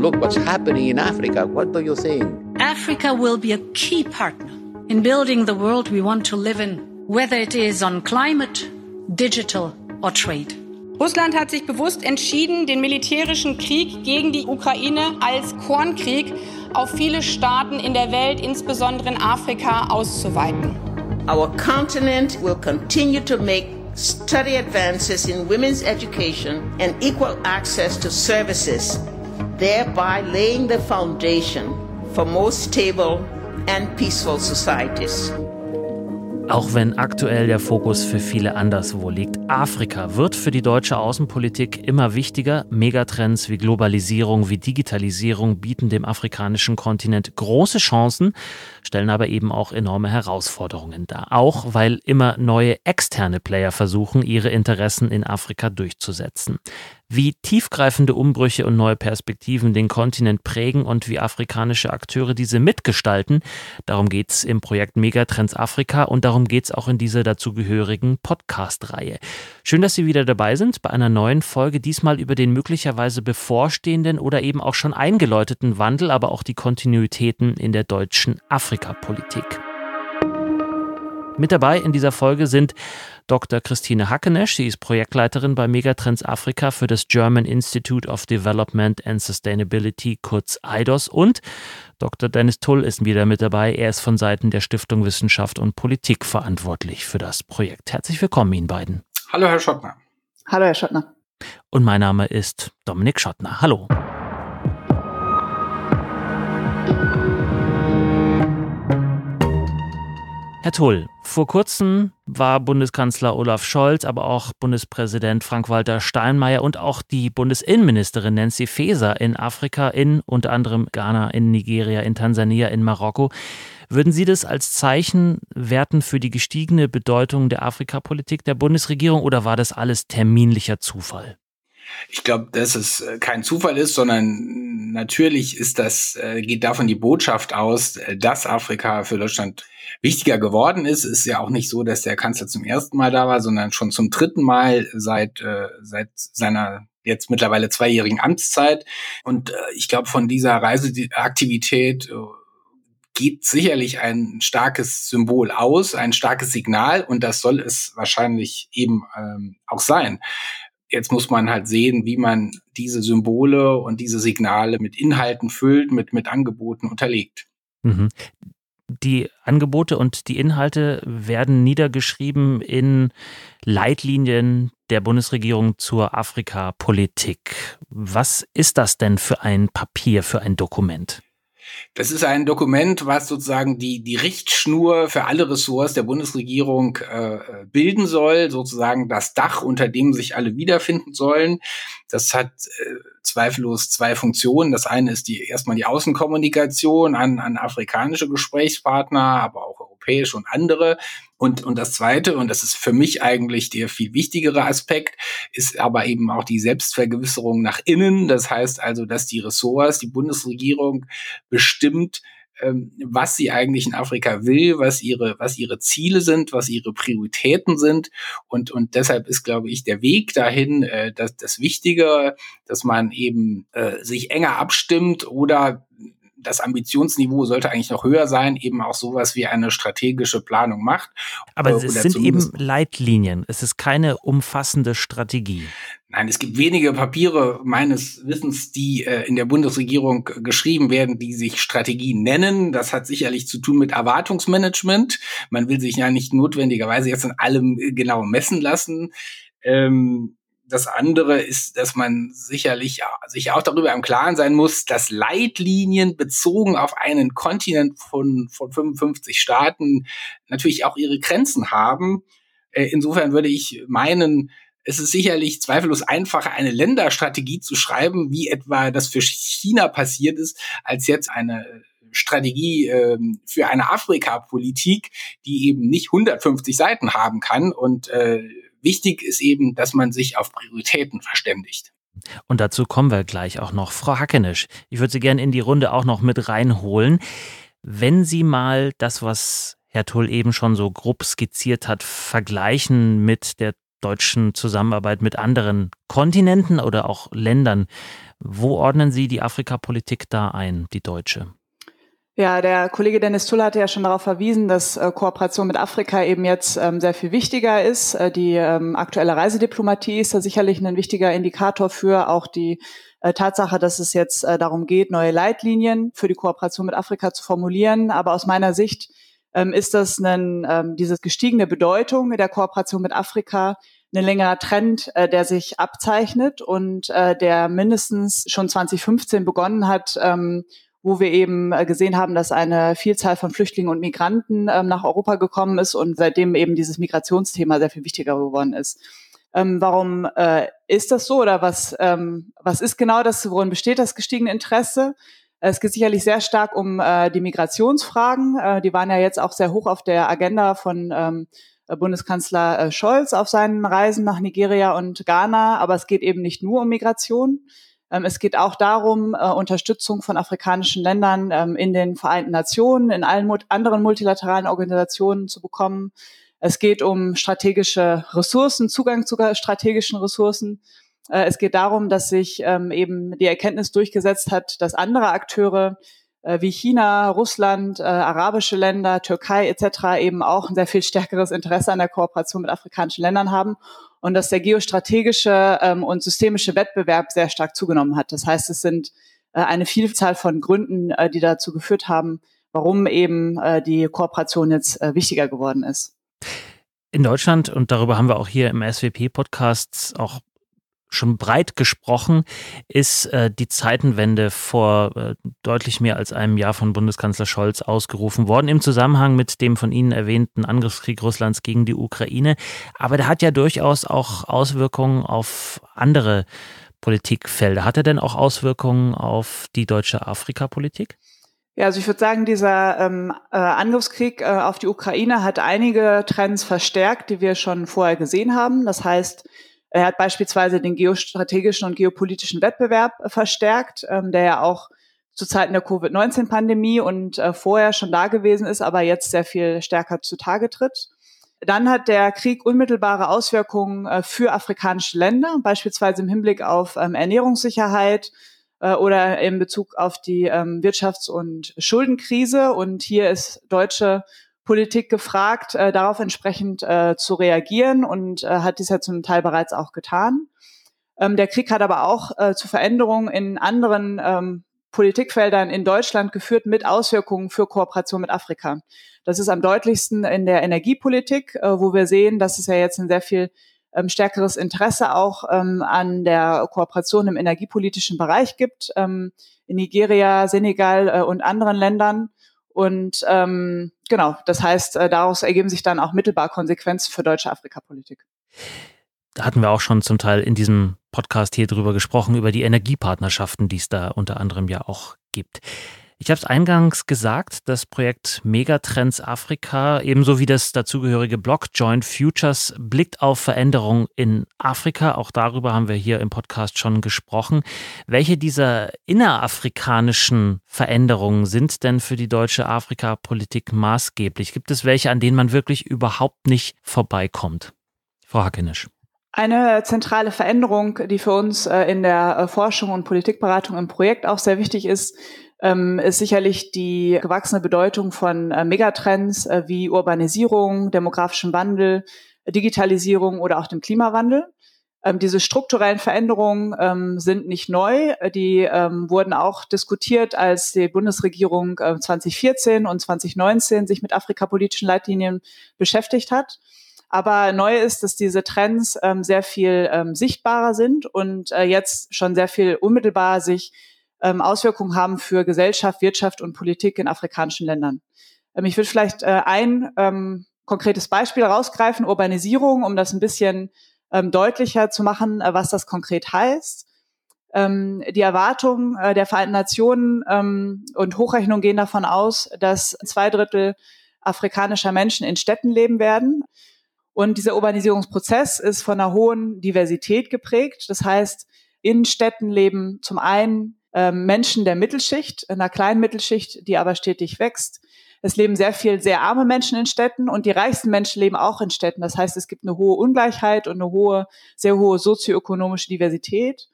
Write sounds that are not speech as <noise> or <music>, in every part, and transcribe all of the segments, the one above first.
look what's happening in Africa. What do you think? Africa will be a key partner in building the world we want to live in, whether it is on climate, digital or trade. Russland hat sich bewusst entschieden, den militärischen Krieg gegen die Ukraine als Kornkrieg auf viele Staaten in der Welt, insbesondere in Afrika, auszuweiten. Our continent will continue to make steady advances in women's education and equal access to services, thereby laying the foundation for more stable and peaceful societies. Auch wenn aktuell der Fokus für viele anderswo liegt. Afrika wird für die deutsche Außenpolitik immer wichtiger. Megatrends wie Globalisierung, wie Digitalisierung bieten dem afrikanischen Kontinent große Chancen, stellen aber eben auch enorme Herausforderungen dar. Auch weil immer neue externe Player versuchen, ihre Interessen in Afrika durchzusetzen wie tiefgreifende Umbrüche und neue Perspektiven den Kontinent prägen und wie afrikanische Akteure diese mitgestalten. Darum geht es im Projekt Megatrends Afrika und darum geht es auch in dieser dazugehörigen Podcast-Reihe. Schön, dass Sie wieder dabei sind bei einer neuen Folge, diesmal über den möglicherweise bevorstehenden oder eben auch schon eingeläuteten Wandel, aber auch die Kontinuitäten in der deutschen Afrikapolitik. Mit dabei in dieser Folge sind Dr. Christine Hackenesch. Sie ist Projektleiterin bei Megatrends Afrika für das German Institute of Development and Sustainability, kurz EIDOS. Und Dr. Dennis Tull ist wieder mit dabei. Er ist von Seiten der Stiftung Wissenschaft und Politik verantwortlich für das Projekt. Herzlich willkommen Ihnen beiden. Hallo, Herr Schottner. Hallo, Herr Schottner. Und mein Name ist Dominik Schottner. Hallo. Herr Tull, vor kurzem war Bundeskanzler Olaf Scholz, aber auch Bundespräsident Frank-Walter Steinmeier und auch die Bundesinnenministerin Nancy Faeser in Afrika, in unter anderem Ghana, in Nigeria, in Tansania, in Marokko. Würden Sie das als Zeichen werten für die gestiegene Bedeutung der Afrikapolitik der Bundesregierung oder war das alles terminlicher Zufall? Ich glaube, dass es äh, kein Zufall ist, sondern natürlich ist das, äh, geht davon die Botschaft aus, äh, dass Afrika für Deutschland wichtiger geworden ist. Ist ja auch nicht so, dass der Kanzler zum ersten Mal da war, sondern schon zum dritten Mal seit, seit seiner jetzt mittlerweile zweijährigen Amtszeit. Und ich glaube, von dieser Reiseaktivität geht sicherlich ein starkes Symbol aus, ein starkes Signal und das soll es wahrscheinlich eben ähm, auch sein. Jetzt muss man halt sehen, wie man diese Symbole und diese Signale mit Inhalten füllt, mit, mit Angeboten unterlegt. Mhm. Die Angebote und die Inhalte werden niedergeschrieben in Leitlinien der Bundesregierung zur Afrikapolitik. Was ist das denn für ein Papier, für ein Dokument? Das ist ein Dokument, was sozusagen die, die Richtschnur für alle Ressorts der Bundesregierung äh, bilden soll, sozusagen das Dach, unter dem sich alle wiederfinden sollen. Das hat äh, zweifellos zwei Funktionen. Das eine ist die erstmal die Außenkommunikation an, an afrikanische Gesprächspartner, aber auch europäische und andere. Und, und das Zweite, und das ist für mich eigentlich der viel wichtigere Aspekt, ist aber eben auch die Selbstvergewisserung nach innen. Das heißt also, dass die Ressorts, die Bundesregierung bestimmt, ähm, was sie eigentlich in Afrika will, was ihre, was ihre Ziele sind, was ihre Prioritäten sind. Und, und deshalb ist, glaube ich, der Weg dahin äh, das, das Wichtige, dass man eben äh, sich enger abstimmt oder das Ambitionsniveau sollte eigentlich noch höher sein, eben auch sowas wie eine strategische Planung macht. Aber es sind eben Leitlinien. Es ist keine umfassende Strategie. Nein, es gibt wenige Papiere meines Wissens, die äh, in der Bundesregierung geschrieben werden, die sich Strategien nennen. Das hat sicherlich zu tun mit Erwartungsmanagement. Man will sich ja nicht notwendigerweise jetzt an allem äh, genau messen lassen. Ähm, das andere ist, dass man sicherlich sich auch darüber im Klaren sein muss, dass Leitlinien bezogen auf einen Kontinent von, von 55 Staaten natürlich auch ihre Grenzen haben. Äh, insofern würde ich meinen, es ist sicherlich zweifellos einfacher, eine Länderstrategie zu schreiben, wie etwa das für China passiert ist, als jetzt eine Strategie äh, für eine Afrika-Politik, die eben nicht 150 Seiten haben kann und äh, Wichtig ist eben, dass man sich auf Prioritäten verständigt. Und dazu kommen wir gleich auch noch. Frau Hackenisch, ich würde Sie gerne in die Runde auch noch mit reinholen. Wenn Sie mal das, was Herr Tull eben schon so grob skizziert hat, vergleichen mit der deutschen Zusammenarbeit mit anderen Kontinenten oder auch Ländern. Wo ordnen Sie die Afrikapolitik da ein, die deutsche? Ja, der Kollege Dennis Tull hatte ja schon darauf verwiesen, dass äh, Kooperation mit Afrika eben jetzt ähm, sehr viel wichtiger ist. Äh, die ähm, aktuelle Reisediplomatie ist da sicherlich ein wichtiger Indikator für auch die äh, Tatsache, dass es jetzt darum geht, neue Leitlinien für die Kooperation mit Afrika zu formulieren. Aber aus meiner Sicht ähm, ist das ein, ähm, diese gestiegene Bedeutung der Kooperation mit Afrika ein längerer Trend, der sich abzeichnet und der mindestens schon 2015 begonnen hat, wo wir eben äh, gesehen haben, dass eine Vielzahl von Flüchtlingen und Migranten ähm, nach Europa gekommen ist und seitdem eben dieses Migrationsthema sehr viel wichtiger geworden ist. Ähm, warum äh, ist das so oder was, ähm, was ist genau das, worin besteht das gestiegene Interesse? Es geht sicherlich sehr stark um äh, die Migrationsfragen. Äh, die waren ja jetzt auch sehr hoch auf der Agenda von ähm, Bundeskanzler äh, Scholz auf seinen Reisen nach Nigeria und Ghana. Aber es geht eben nicht nur um Migration. Ähm, es geht auch darum, äh, Unterstützung von afrikanischen Ländern ähm, in den Vereinten Nationen, in allen anderen multilateralen Organisationen zu bekommen. Es geht um strategische Ressourcen, Zugang zu strategischen Ressourcen. Äh, es geht darum, dass sich ähm, eben die Erkenntnis durchgesetzt hat, dass andere Akteure äh, wie China, Russland, äh, arabische Länder, Türkei etc. eben auch ein sehr viel stärkeres Interesse an der Kooperation mit afrikanischen Ländern haben und dass der geostrategische ähm, und systemische Wettbewerb sehr stark zugenommen hat. Das heißt, es sind äh, eine Vielzahl von Gründen, äh, die dazu geführt haben, warum eben äh, die Kooperation jetzt äh, wichtiger geworden ist. In Deutschland, und darüber haben wir auch hier im SWP-Podcast auch schon breit gesprochen, ist äh, die Zeitenwende vor äh, deutlich mehr als einem Jahr von Bundeskanzler Scholz ausgerufen worden im Zusammenhang mit dem von Ihnen erwähnten Angriffskrieg Russlands gegen die Ukraine. Aber der hat ja durchaus auch Auswirkungen auf andere Politikfelder. Hat er denn auch Auswirkungen auf die deutsche Afrikapolitik? Ja, also ich würde sagen, dieser ähm, äh, Angriffskrieg äh, auf die Ukraine hat einige Trends verstärkt, die wir schon vorher gesehen haben. Das heißt, er hat beispielsweise den geostrategischen und geopolitischen Wettbewerb äh, verstärkt, ähm, der ja auch zu Zeiten der Covid-19-Pandemie und äh, vorher schon da gewesen ist, aber jetzt sehr viel stärker zutage tritt. Dann hat der Krieg unmittelbare Auswirkungen äh, für afrikanische Länder, beispielsweise im Hinblick auf ähm, Ernährungssicherheit äh, oder in Bezug auf die ähm, Wirtschafts- und Schuldenkrise. Und hier ist deutsche Politik gefragt, äh, darauf entsprechend äh, zu reagieren und äh, hat dies ja zum Teil bereits auch getan. Ähm, der Krieg hat aber auch äh, zu Veränderungen in anderen ähm, Politikfeldern in Deutschland geführt mit Auswirkungen für Kooperation mit Afrika. Das ist am deutlichsten in der Energiepolitik, äh, wo wir sehen, dass es ja jetzt ein sehr viel ähm, stärkeres Interesse auch ähm, an der Kooperation im energiepolitischen Bereich gibt, ähm, in Nigeria, Senegal äh, und anderen Ländern. Und ähm, genau, das heißt, äh, daraus ergeben sich dann auch mittelbar Konsequenzen für deutsche Afrikapolitik. Da hatten wir auch schon zum Teil in diesem Podcast hier drüber gesprochen, über die Energiepartnerschaften, die es da unter anderem ja auch gibt. Ich habe es eingangs gesagt, das Projekt Megatrends Afrika, ebenso wie das dazugehörige Block Joint Futures, blickt auf Veränderungen in Afrika. Auch darüber haben wir hier im Podcast schon gesprochen. Welche dieser innerafrikanischen Veränderungen sind denn für die deutsche Afrikapolitik maßgeblich? Gibt es welche, an denen man wirklich überhaupt nicht vorbeikommt? Frau Hackenisch. Eine zentrale Veränderung, die für uns äh, in der äh, Forschung und Politikberatung im Projekt auch sehr wichtig ist, ist sicherlich die gewachsene Bedeutung von äh, Megatrends äh, wie Urbanisierung, demografischem Wandel, Digitalisierung oder auch dem Klimawandel. Ähm, diese strukturellen Veränderungen ähm, sind nicht neu. Die ähm, wurden auch diskutiert, als die Bundesregierung äh, 2014 und 2019 sich mit afrikapolitischen Leitlinien beschäftigt hat. Aber neu ist, dass diese Trends ähm, sehr viel ähm, sichtbarer sind und äh, jetzt schon sehr viel unmittelbar sich ähm, Auswirkungen haben für Gesellschaft, Wirtschaft und Politik in afrikanischen Ländern. Ähm, ich würde vielleicht äh, ein ähm, konkretes Beispiel rausgreifen, Urbanisierung, um das ein bisschen ähm, deutlicher zu machen, äh, was das konkret heißt. Ähm, die Erwartungen äh, der Vereinten Nationen ähm, und Hochrechnungen gehen davon aus, dass zwei Drittel afrikanischer Menschen in Städten leben werden. Und dieser Urbanisierungsprozess ist von einer hohen Diversität geprägt. Das heißt, in Städten leben zum einen Menschen der Mittelschicht, einer kleinen Mittelschicht, die aber stetig wächst. es leben sehr viel sehr arme Menschen in Städten und die reichsten Menschen leben auch in Städten. Das heißt, es gibt eine hohe Ungleichheit und eine hohe, sehr hohe sozioökonomische Diversität.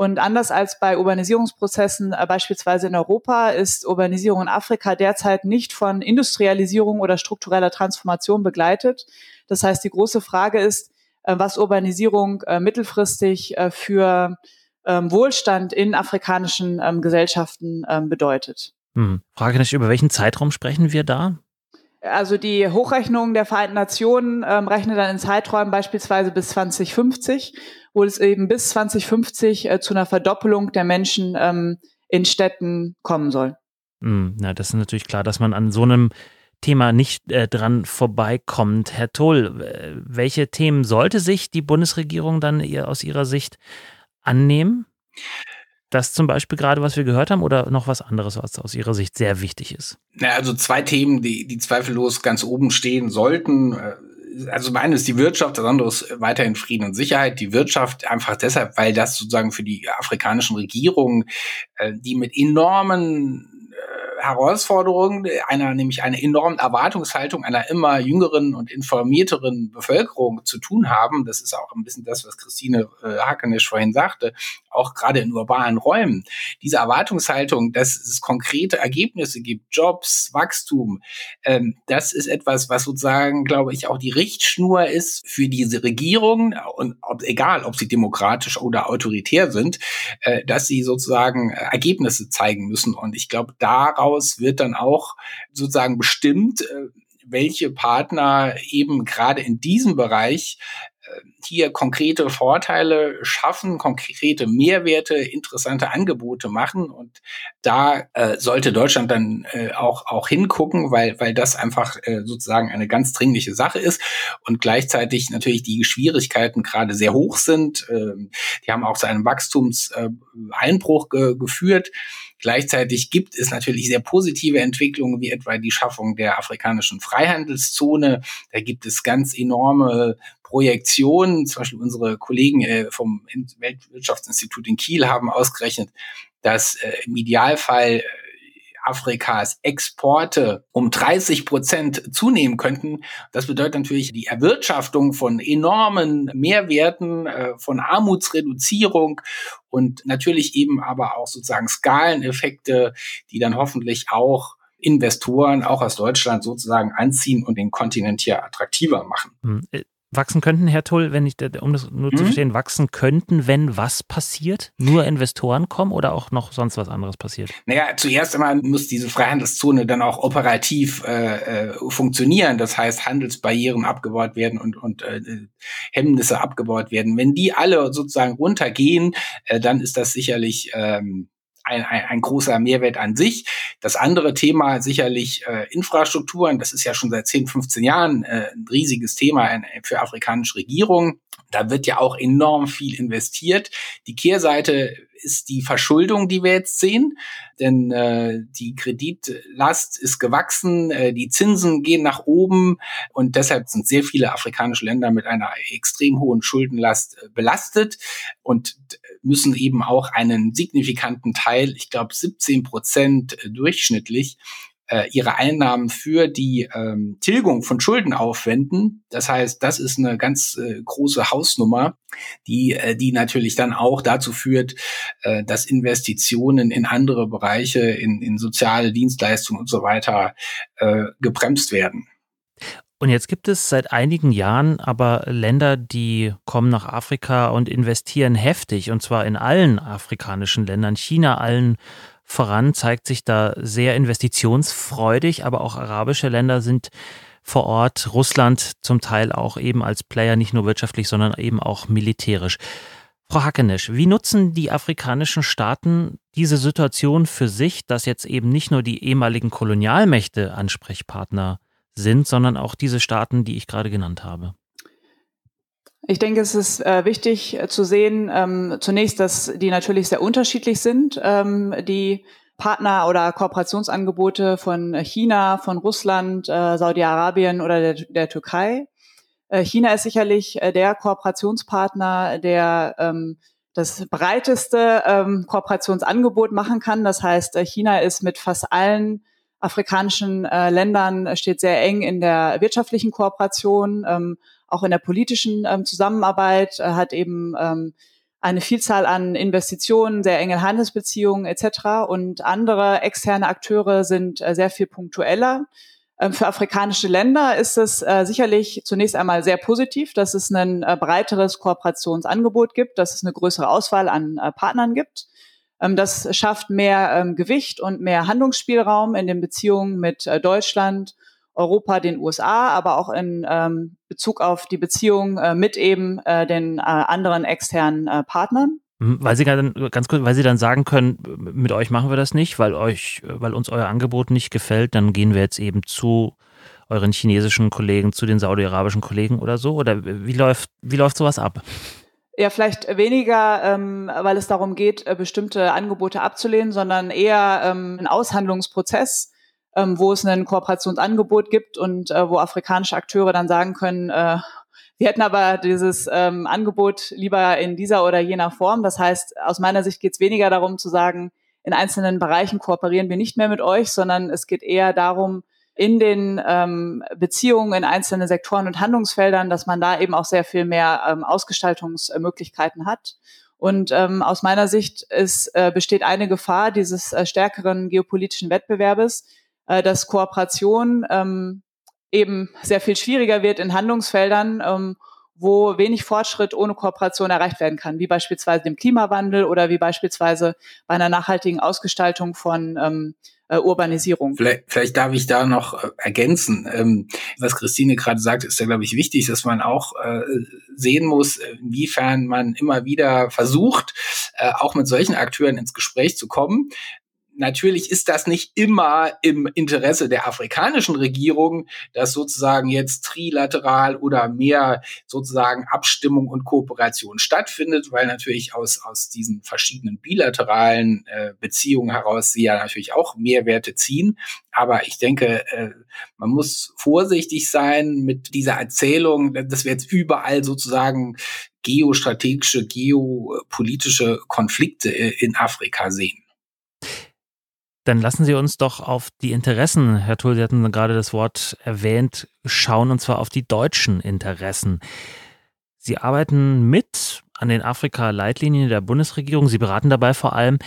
Und anders als bei Urbanisierungsprozessen äh, beispielsweise in Europa ist Urbanisierung in Afrika derzeit nicht von Industrialisierung oder struktureller Transformation begleitet. Das heißt, die große Frage ist, äh, was Urbanisierung äh, mittelfristig für ähm, Wohlstand in afrikanischen ähm, Gesellschaften ähm, bedeutet. Hm. Frage nicht, über welchen Zeitraum sprechen wir da? Also die Hochrechnung der Vereinten Nationen ähm, rechnet dann in Zeiträumen beispielsweise bis 2050, wo es eben bis 2050 äh, zu einer Verdoppelung der Menschen ähm, in Städten kommen soll. Hm, na, das ist natürlich klar, dass man an so einem Thema nicht äh, dran vorbeikommt. Herr Toll, welche Themen sollte sich die Bundesregierung dann ihr, aus Ihrer Sicht annehmen? Das zum Beispiel gerade, was wir gehört haben, oder noch was anderes, was aus Ihrer Sicht sehr wichtig ist? Na, also zwei Themen, die, die zweifellos ganz oben stehen sollten. Äh, also meine ist die Wirtschaft, das andere ist weiterhin Frieden und Sicherheit. Die Wirtschaft einfach deshalb, weil das sozusagen für die afrikanischen Regierungen, äh, die mit enormen Herausforderung einer, nämlich einer enormen Erwartungshaltung einer immer jüngeren und informierteren Bevölkerung zu tun haben. Das ist auch ein bisschen das, was Christine äh, Hakenisch vorhin sagte, auch gerade in urbanen Räumen. Diese Erwartungshaltung, dass es konkrete Ergebnisse gibt, Jobs, Wachstum, ähm, das ist etwas, was sozusagen, glaube ich, auch die Richtschnur ist für diese Regierung und ob, egal, ob sie demokratisch oder autoritär sind, äh, dass sie sozusagen Ergebnisse zeigen müssen. Und ich glaube, daraus daraus wird dann auch sozusagen bestimmt, äh, welche Partner eben gerade in diesem Bereich äh, hier konkrete Vorteile schaffen, konkrete Mehrwerte, interessante Angebote machen. Und da äh, sollte Deutschland dann äh, auch, auch hingucken, weil, weil das einfach äh, sozusagen eine ganz dringliche Sache ist und gleichzeitig natürlich die Schwierigkeiten gerade sehr hoch sind. Ähm, die haben auch zu einem Wachstumseinbruch ge geführt. Gleichzeitig gibt es natürlich sehr positive Entwicklungen, wie etwa die Schaffung der afrikanischen Freihandelszone. Da gibt es ganz enorme Projektionen. Zum Beispiel unsere Kollegen äh, vom Weltwirtschaftsinstitut in Kiel haben ausgerechnet, dass äh, im Idealfall äh, Afrikas Exporte um 30 Prozent zunehmen könnten. Das bedeutet natürlich die Erwirtschaftung von enormen Mehrwerten, von Armutsreduzierung und natürlich eben aber auch sozusagen Skaleneffekte, die dann hoffentlich auch Investoren auch aus Deutschland sozusagen anziehen und den Kontinent hier attraktiver machen. Wachsen könnten, Herr Tull, wenn ich, um das nur mhm. zu verstehen, wachsen könnten, wenn was passiert? Nur Investoren kommen oder auch noch sonst was anderes passiert? Naja, zuerst einmal muss diese Freihandelszone dann auch operativ äh, äh, funktionieren. Das heißt, Handelsbarrieren abgebaut werden und, und äh, Hemmnisse abgebaut werden. Wenn die alle sozusagen runtergehen, äh, dann ist das sicherlich ähm, ein, ein, ein großer Mehrwert an sich. Das andere Thema sicherlich äh, Infrastrukturen. Das ist ja schon seit 10, 15 Jahren äh, ein riesiges Thema für afrikanische Regierungen. Da wird ja auch enorm viel investiert. Die Kehrseite ist die Verschuldung, die wir jetzt sehen. Denn äh, die Kreditlast ist gewachsen, äh, die Zinsen gehen nach oben und deshalb sind sehr viele afrikanische Länder mit einer extrem hohen Schuldenlast äh, belastet und müssen eben auch einen signifikanten Teil, ich glaube 17 Prozent äh, durchschnittlich, äh, ihre Einnahmen für die ähm, Tilgung von Schulden aufwenden. Das heißt, das ist eine ganz äh, große Hausnummer, die, äh, die natürlich dann auch dazu führt, äh, dass Investitionen in andere Bereiche, in, in soziale Dienstleistungen und so weiter äh, gebremst werden. Und jetzt gibt es seit einigen Jahren aber Länder, die kommen nach Afrika und investieren heftig, und zwar in allen afrikanischen Ländern, China allen voran, zeigt sich da sehr investitionsfreudig, aber auch arabische Länder sind vor Ort, Russland zum Teil auch eben als Player, nicht nur wirtschaftlich, sondern eben auch militärisch. Frau Hackenesch, wie nutzen die afrikanischen Staaten diese Situation für sich, dass jetzt eben nicht nur die ehemaligen Kolonialmächte Ansprechpartner sind, sondern auch diese Staaten, die ich gerade genannt habe? Ich denke, es ist äh, wichtig äh, zu sehen, ähm, zunächst, dass die natürlich sehr unterschiedlich sind, ähm, die Partner- oder Kooperationsangebote von China, von Russland, äh, Saudi-Arabien oder der, der Türkei. Äh, China ist sicherlich äh, der Kooperationspartner, der ähm, das breiteste ähm, Kooperationsangebot machen kann. Das heißt, äh, China ist mit fast allen afrikanischen äh, Ländern steht sehr eng in der wirtschaftlichen Kooperation, ähm, auch in der politischen ähm, Zusammenarbeit, äh, hat eben ähm, eine Vielzahl an Investitionen, sehr enge Handelsbeziehungen etc. Und andere externe Akteure sind äh, sehr viel punktueller. Ähm, für afrikanische Länder ist es äh, sicherlich zunächst einmal sehr positiv, dass es ein äh, breiteres Kooperationsangebot gibt, dass es eine größere Auswahl an äh, Partnern gibt. Ähm, das schafft mehr ähm, Gewicht und mehr Handlungsspielraum in den Beziehungen mit äh, Deutschland, Europa, den USA, aber auch in ähm, Bezug auf die Beziehung äh, mit eben äh, den anderen externen Partnern. Weil Sie dann, ganz kurz, weil Sie dann sagen können, mit euch machen wir das nicht, weil euch, weil uns euer Angebot nicht gefällt, dann gehen wir jetzt eben zu euren chinesischen Kollegen, zu den saudi-arabischen Kollegen oder so? Oder wie läuft, wie läuft sowas ab? Ja, vielleicht weniger, ähm, weil es darum geht, äh, bestimmte Angebote abzulehnen, sondern eher ähm, ein Aushandlungsprozess, ähm, wo es ein Kooperationsangebot gibt und äh, wo afrikanische Akteure dann sagen können, äh, wir hätten aber dieses ähm, Angebot lieber in dieser oder jener Form. Das heißt, aus meiner Sicht geht es weniger darum zu sagen, in einzelnen Bereichen kooperieren wir nicht mehr mit euch, sondern es geht eher darum, in den ähm, Beziehungen in einzelne Sektoren und Handlungsfeldern, dass man da eben auch sehr viel mehr ähm, Ausgestaltungsmöglichkeiten hat. Und ähm, aus meiner Sicht ist, äh, besteht eine Gefahr dieses äh, stärkeren geopolitischen Wettbewerbes, äh, dass Kooperation ähm, eben sehr viel schwieriger wird in Handlungsfeldern, ähm, wo wenig Fortschritt ohne Kooperation erreicht werden kann, wie beispielsweise dem Klimawandel oder wie beispielsweise bei einer nachhaltigen Ausgestaltung von ähm, äh, Urbanisierung. Vielleicht, vielleicht darf ich da noch äh, ergänzen. Ähm, was Christine gerade sagt, ist ja, glaube ich, wichtig, dass man auch äh, sehen muss, inwiefern man immer wieder versucht, äh, auch mit solchen Akteuren ins Gespräch zu kommen natürlich ist das nicht immer im Interesse der afrikanischen Regierung, dass sozusagen jetzt trilateral oder mehr sozusagen Abstimmung und Kooperation stattfindet, weil natürlich aus, aus diesen verschiedenen bilateralen äh, Beziehungen heraus sie ja natürlich auch Mehrwerte ziehen. Aber ich denke, äh, man muss vorsichtig sein mit dieser Erzählung, dass wir jetzt überall sozusagen geostrategische, geopolitische Konflikte äh, in Afrika sehen. Dann lassen Sie uns doch auf die Interessen, Herr Tull, Sie hatten gerade das Wort erwähnt, schauen, und zwar auf die deutschen Interessen. Sie arbeiten mit an den Afrika-Leitlinien der Bundesregierung. Sie beraten dabei vor allem.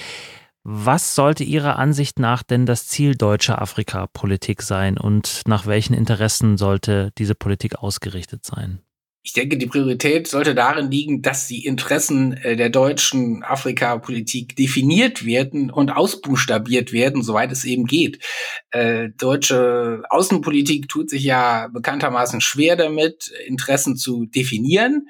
Was sollte Ihrer Ansicht nach denn das Ziel deutscher Afrikapolitik sein und nach welchen Interessen sollte diese Politik ausgerichtet sein? Ich denke, die Priorität sollte darin liegen, dass die Interessen äh, der deutschen Afrikapolitik definiert werden und ausbuchstabiert werden, soweit es eben geht. Äh, deutsche Außenpolitik tut sich ja bekanntermaßen schwer damit, Interessen zu definieren.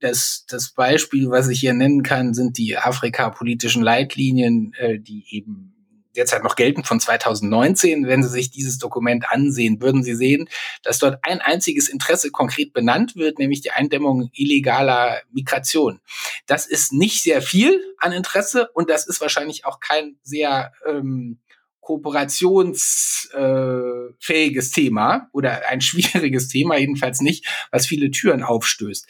Das, das Beispiel, was ich hier nennen kann, sind die afrikapolitischen Leitlinien, äh, die eben derzeit noch gelten von 2019. Wenn Sie sich dieses Dokument ansehen, würden Sie sehen, dass dort ein einziges Interesse konkret benannt wird, nämlich die Eindämmung illegaler Migration. Das ist nicht sehr viel an Interesse und das ist wahrscheinlich auch kein sehr ähm, kooperationsfähiges äh, Thema oder ein <laughs> schwieriges Thema, jedenfalls nicht, was viele Türen aufstößt.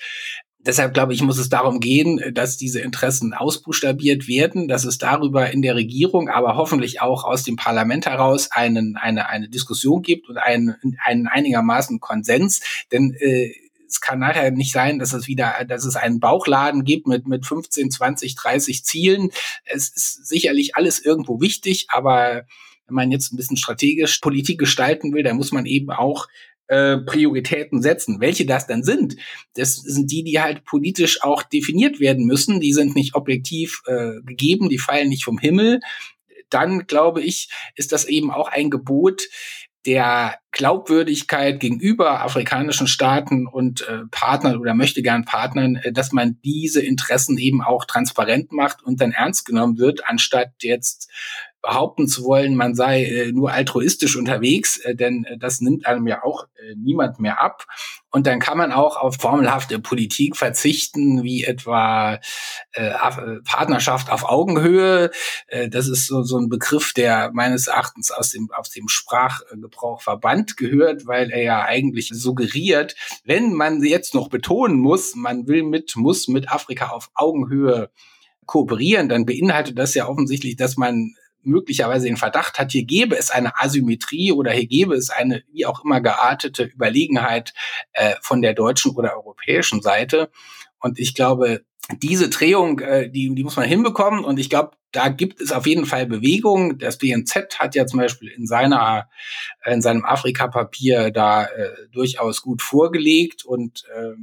Deshalb glaube ich, muss es darum gehen, dass diese Interessen ausbuchstabiert werden, dass es darüber in der Regierung, aber hoffentlich auch aus dem Parlament heraus einen, eine, eine Diskussion gibt und einen, einen einigermaßen Konsens. Denn äh, es kann nachher nicht sein, dass es wieder, dass es einen Bauchladen gibt mit, mit 15, 20, 30 Zielen. Es ist sicherlich alles irgendwo wichtig, aber wenn man jetzt ein bisschen strategisch Politik gestalten will, dann muss man eben auch äh, Prioritäten setzen. Welche das dann sind, das sind die, die halt politisch auch definiert werden müssen. Die sind nicht objektiv äh, gegeben, die fallen nicht vom Himmel. Dann glaube ich, ist das eben auch ein Gebot der Glaubwürdigkeit gegenüber afrikanischen Staaten und äh, Partnern oder möchte gern Partnern, äh, dass man diese Interessen eben auch transparent macht und dann ernst genommen wird, anstatt jetzt behaupten zu wollen, man sei äh, nur altruistisch unterwegs, äh, denn äh, das nimmt einem ja auch äh, niemand mehr ab. Und dann kann man auch auf formelhafte Politik verzichten, wie etwa äh, äh, Partnerschaft auf Augenhöhe. Das ist so, so ein Begriff, der meines Erachtens aus dem, aus dem Sprachgebrauch verbannt gehört, weil er ja eigentlich suggeriert, wenn man jetzt noch betonen muss, man will mit, muss mit Afrika auf Augenhöhe kooperieren, dann beinhaltet das ja offensichtlich, dass man möglicherweise den Verdacht hat, hier gäbe es eine Asymmetrie oder hier gäbe es eine wie auch immer geartete Überlegenheit äh, von der deutschen oder europäischen Seite. Und ich glaube, diese Drehung, äh, die, die muss man hinbekommen. Und ich glaube, da gibt es auf jeden Fall Bewegung. Das BNZ hat ja zum Beispiel in seiner, in seinem Afrika-Papier da äh, durchaus gut vorgelegt und äh,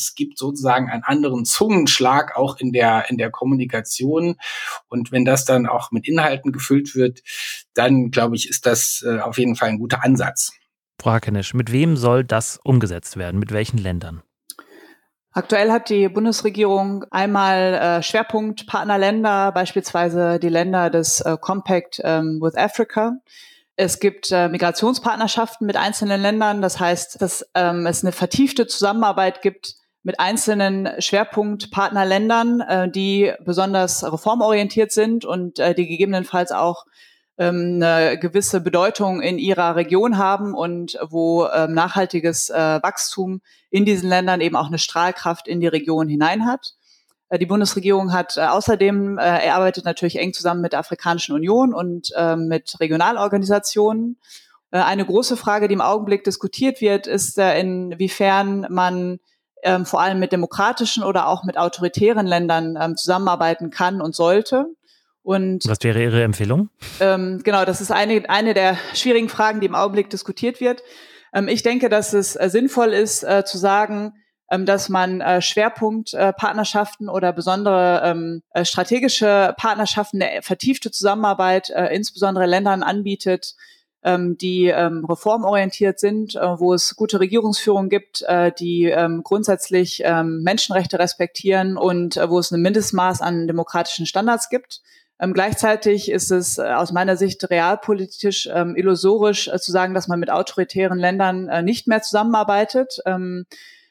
es gibt sozusagen einen anderen Zungenschlag auch in der, in der Kommunikation. Und wenn das dann auch mit Inhalten gefüllt wird, dann glaube ich, ist das äh, auf jeden Fall ein guter Ansatz. Frau Hackenisch, mit wem soll das umgesetzt werden? Mit welchen Ländern? Aktuell hat die Bundesregierung einmal äh, Schwerpunktpartnerländer, beispielsweise die Länder des äh, Compact ähm, with Africa. Es gibt äh, Migrationspartnerschaften mit einzelnen Ländern. Das heißt, dass ähm, es eine vertiefte Zusammenarbeit gibt mit einzelnen Schwerpunktpartnerländern, äh, die besonders reformorientiert sind und äh, die gegebenenfalls auch ähm, eine gewisse Bedeutung in ihrer Region haben und wo ähm, nachhaltiges äh, Wachstum in diesen Ländern eben auch eine Strahlkraft in die Region hinein hat. Äh, die Bundesregierung hat äh, außerdem, äh, er arbeitet natürlich eng zusammen mit der Afrikanischen Union und äh, mit Regionalorganisationen. Äh, eine große Frage, die im Augenblick diskutiert wird, ist, äh, inwiefern man ähm, vor allem mit demokratischen oder auch mit autoritären Ländern ähm, zusammenarbeiten kann und sollte. Und, Was wäre Ihre Empfehlung? Ähm, genau, das ist eine, eine der schwierigen Fragen, die im Augenblick diskutiert wird. Ähm, ich denke, dass es äh, sinnvoll ist, äh, zu sagen, ähm, dass man äh, Schwerpunktpartnerschaften äh, oder besondere ähm, äh, strategische Partnerschaften, eine vertiefte Zusammenarbeit, insbesondere Ländern anbietet, ähm, die ähm, reformorientiert sind, äh, wo es gute Regierungsführung gibt, äh, die ähm, grundsätzlich ähm, Menschenrechte respektieren und äh, wo es ein Mindestmaß an demokratischen Standards gibt. Ähm, gleichzeitig ist es äh, aus meiner Sicht realpolitisch ähm, illusorisch äh, zu sagen, dass man mit autoritären Ländern äh, nicht mehr zusammenarbeitet. Ähm,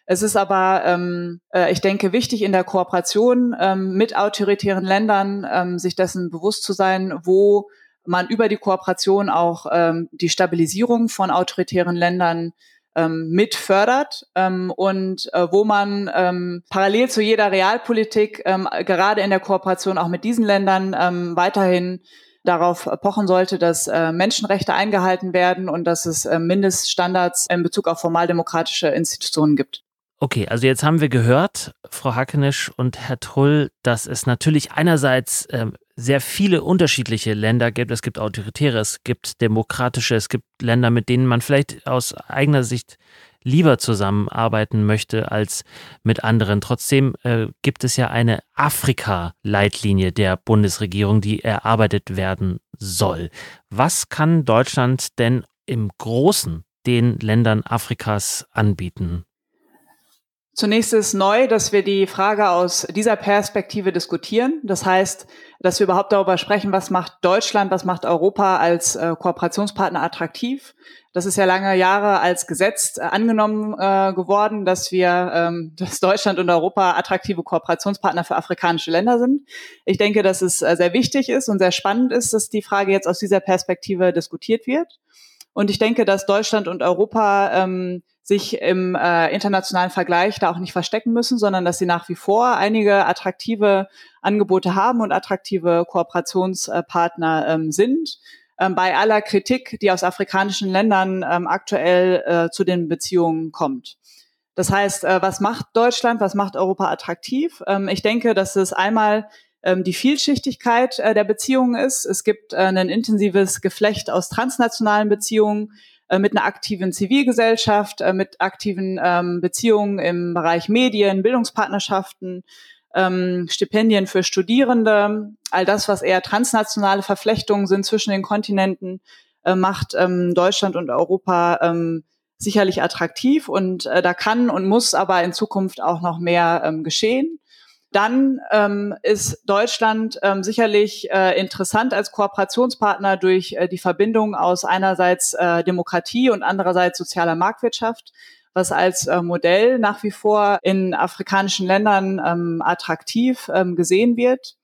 es ist aber, ähm, äh, ich denke, wichtig in der Kooperation ähm, mit autoritären Ländern, ähm, sich dessen bewusst zu sein, wo man über die Kooperation auch ähm, die Stabilisierung von autoritären Ländern ähm, mit fördert ähm, und äh, wo man ähm, parallel zu jeder Realpolitik ähm, gerade in der Kooperation auch mit diesen Ländern ähm, weiterhin darauf pochen sollte, dass äh, Menschenrechte eingehalten werden und dass es äh, Mindeststandards in Bezug auf formaldemokratische Institutionen gibt. Okay, also jetzt haben wir gehört, Frau Hackenisch und Herr Trull, dass es natürlich einerseits ähm, sehr viele unterschiedliche Länder gibt. Es gibt autoritäre, es gibt demokratische, es gibt Länder, mit denen man vielleicht aus eigener Sicht lieber zusammenarbeiten möchte als mit anderen. Trotzdem äh, gibt es ja eine Afrika-Leitlinie der Bundesregierung, die erarbeitet werden soll. Was kann Deutschland denn im Großen den Ländern Afrikas anbieten? Zunächst ist neu, dass wir die Frage aus dieser Perspektive diskutieren. Das heißt, dass wir überhaupt darüber sprechen, was macht Deutschland, was macht Europa als äh, Kooperationspartner attraktiv. Das ist ja lange Jahre als Gesetz äh, angenommen äh, geworden, dass wir, ähm, <laughs> dass Deutschland und Europa attraktive Kooperationspartner für afrikanische Länder sind. Ich denke, dass es äh, sehr wichtig ist und sehr spannend ist, dass die Frage jetzt aus dieser Perspektive diskutiert wird. Und ich denke, dass Deutschland und Europa ähm, sich im äh, internationalen Vergleich da auch nicht verstecken müssen, sondern dass sie nach wie vor einige attraktive Angebote haben und attraktive Kooperationspartner ähm, sind. Ähm, bei aller Kritik, die aus afrikanischen Ländern ähm, aktuell äh, zu den Beziehungen kommt. Das heißt, äh, was macht Deutschland, was macht Europa attraktiv? Ähm, ich denke, dass es einmal ähm, die Vielschichtigkeit äh, der Beziehungen ist. Es gibt äh, ein intensives Geflecht aus transnationalen Beziehungen, mit einer aktiven Zivilgesellschaft, äh, mit aktiven ähm, Beziehungen im Bereich Medien, Bildungspartnerschaften, ähm, Stipendien für Studierende, all das, was eher transnationale Verflechtungen sind zwischen den Kontinenten, äh, macht ähm, Deutschland und Europa sicherlich attraktiv und äh, da kann und muss aber in Zukunft auch noch mehr geschehen. Dann ähm, ist Deutschland ähm, sicherlich äh, interessant als Kooperationspartner durch äh, die Verbindung aus einerseits äh, Demokratie und andererseits sozialer Marktwirtschaft, was als äh, Modell nach wie vor in afrikanischen Ländern ähm, attraktiv ähm, gesehen wird.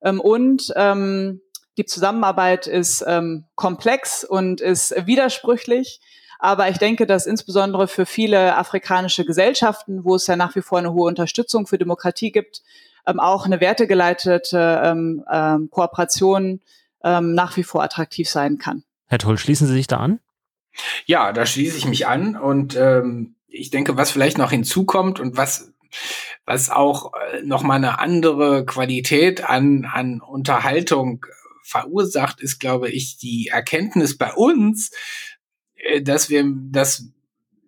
Ähm, und ähm, die Zusammenarbeit ist ähm, komplex und ist widersprüchlich. Aber ich denke, dass insbesondere für viele afrikanische Gesellschaften, wo es ja nach wie vor eine hohe Unterstützung für Demokratie gibt, ähm, auch eine wertegeleitete ähm, ähm, Kooperation ähm, nach wie vor attraktiv sein kann. Herr Toll, schließen Sie sich da an? Ja, da schließe ich mich an und ähm, ich denke, was vielleicht noch hinzukommt und was was auch äh, noch mal eine andere Qualität an an Unterhaltung verursacht, ist, glaube ich, die Erkenntnis bei uns, dass wir, dass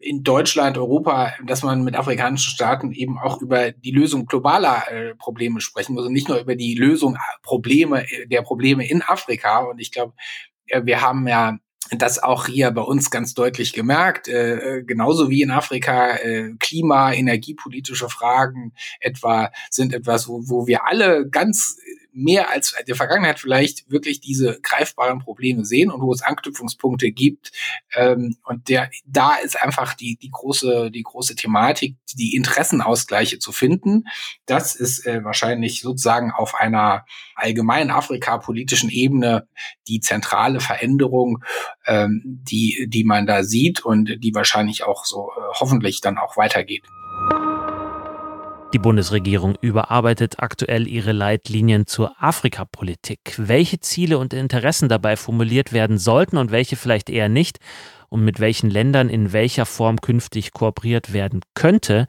in Deutschland, Europa, dass man mit afrikanischen Staaten eben auch über die Lösung globaler äh, Probleme sprechen muss und nicht nur über die Lösung Probleme äh, der Probleme in Afrika. Und ich glaube, äh, wir haben ja das auch hier bei uns ganz deutlich gemerkt, äh, genauso wie in Afrika äh, Klima, energiepolitische Fragen etwa sind etwas, wo, wo wir alle ganz mehr als der Vergangenheit vielleicht wirklich diese greifbaren Probleme sehen und wo es Anknüpfungspunkte gibt. Ähm, und der, da ist einfach die, die große, die große Thematik, die Interessenausgleiche zu finden. Das ist äh, wahrscheinlich sozusagen auf einer allgemeinen Afrika-politischen Ebene die zentrale Veränderung, ähm, die, die man da sieht und die wahrscheinlich auch so äh, hoffentlich dann auch weitergeht. Die Bundesregierung überarbeitet aktuell ihre Leitlinien zur Afrikapolitik. Welche Ziele und Interessen dabei formuliert werden sollten und welche vielleicht eher nicht und mit welchen Ländern in welcher Form künftig kooperiert werden könnte,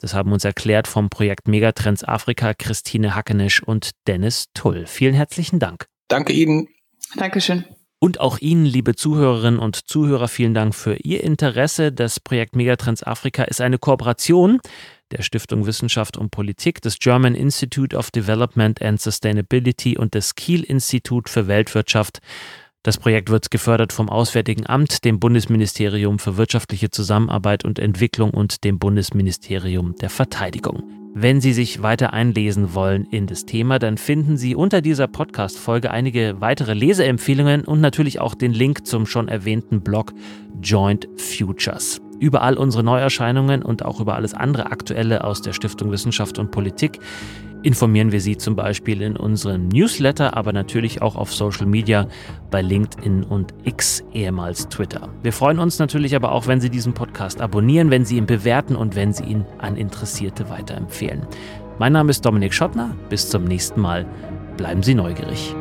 das haben uns erklärt vom Projekt Megatrends Afrika Christine Hackenisch und Dennis Tull. Vielen herzlichen Dank. Danke Ihnen. Dankeschön. Und auch Ihnen, liebe Zuhörerinnen und Zuhörer, vielen Dank für Ihr Interesse. Das Projekt Megatrends Afrika ist eine Kooperation der Stiftung Wissenschaft und Politik, des German Institute of Development and Sustainability und des Kiel Institut für Weltwirtschaft. Das Projekt wird gefördert vom Auswärtigen Amt, dem Bundesministerium für wirtschaftliche Zusammenarbeit und Entwicklung und dem Bundesministerium der Verteidigung. Wenn Sie sich weiter einlesen wollen in das Thema, dann finden Sie unter dieser Podcast-Folge einige weitere Leseempfehlungen und natürlich auch den Link zum schon erwähnten Blog Joint Futures. Über all unsere Neuerscheinungen und auch über alles andere Aktuelle aus der Stiftung Wissenschaft und Politik informieren wir Sie zum Beispiel in unserem Newsletter, aber natürlich auch auf Social Media bei LinkedIn und X, ehemals Twitter. Wir freuen uns natürlich aber auch, wenn Sie diesen Podcast abonnieren, wenn Sie ihn bewerten und wenn Sie ihn an Interessierte weiterempfehlen. Mein Name ist Dominik Schottner. Bis zum nächsten Mal. Bleiben Sie neugierig.